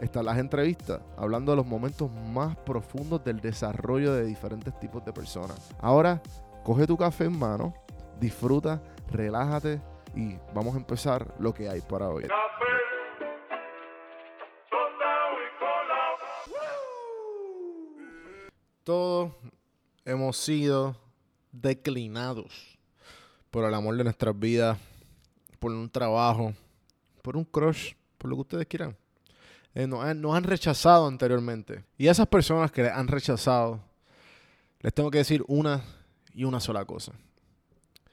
están las entrevistas, hablando de los momentos más profundos del desarrollo de diferentes tipos de personas. Ahora, coge tu café en mano, disfruta, relájate y vamos a empezar lo que hay para hoy. Todos hemos sido declinados por el amor de nuestras vidas, por un trabajo, por un crush, por lo que ustedes quieran. Eh, nos, han, rechazado anteriormente. Y a esas personas que han rechazado, les tengo que decir una y una sola cosa.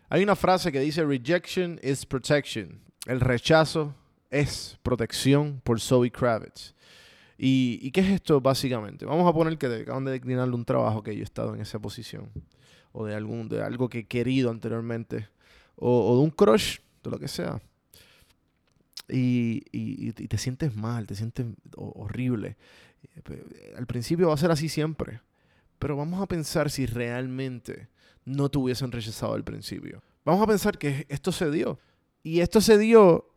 Hay una frase que dice, rejection is protection. El rechazo es protección por Zoe Kravitz. ¿Y, ¿Y, qué es esto básicamente? Vamos a poner que acaban de declinarle un trabajo que yo he estado en esa posición. O de, algún, de algo que he querido anteriormente. O de un crush, de lo que sea. Y, y, te sientes mal, te sientes horrible. Al principio va a ser así siempre. Pero vamos a pensar si realmente no te hubiesen rechazado al principio. Vamos a pensar que esto se dio. Y esto se dio,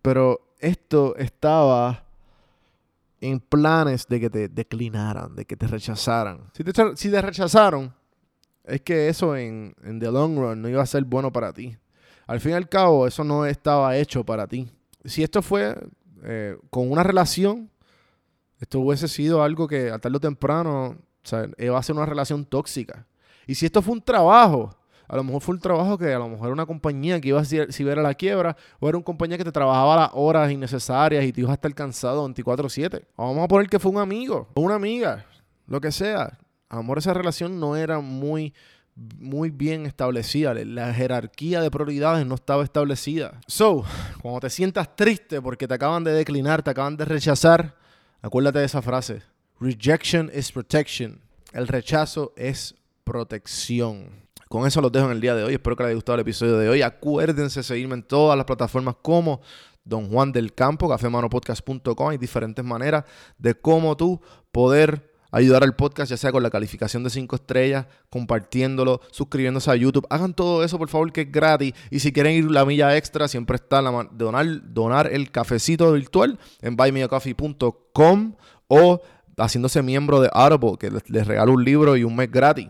pero esto estaba en planes de que te declinaran, de que te rechazaran. Si te, si te rechazaron, es que eso en, en the long run no iba a ser bueno para ti. Al fin y al cabo, eso no estaba hecho para ti. Si esto fue eh, con una relación, esto hubiese sido algo que a tarde o temprano o sea, iba a ser una relación tóxica. Y si esto fue un trabajo, a lo mejor fue un trabajo que a lo mejor era una compañía que iba a si ver a la quiebra, o era una compañía que te trabajaba las horas innecesarias y te ibas a estar cansado 24-7. Vamos a poner que fue un amigo o una amiga, lo que sea. A lo mejor esa relación no era muy, muy bien establecida. La jerarquía de prioridades no estaba establecida. So, cuando te sientas triste porque te acaban de declinar, te acaban de rechazar, acuérdate de esa frase. Rejection is protection. El rechazo es protección. Con eso los dejo en el día de hoy. Espero que les haya gustado el episodio de hoy. Acuérdense de seguirme en todas las plataformas como Don Juan del Campo, cafemanopodcast.com. Hay diferentes maneras de cómo tú poder ayudar al podcast, ya sea con la calificación de 5 estrellas, compartiéndolo, suscribiéndose a YouTube. Hagan todo eso, por favor, que es gratis. Y si quieren ir la milla extra, siempre está la donar, donar el cafecito virtual en buymeacoffee.com o haciéndose miembro de Audible, que les regalo un libro y un mes gratis.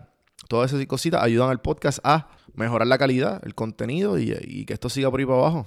Todas esas cositas ayudan al podcast a mejorar la calidad, el contenido y, que esto siga por ahí para abajo.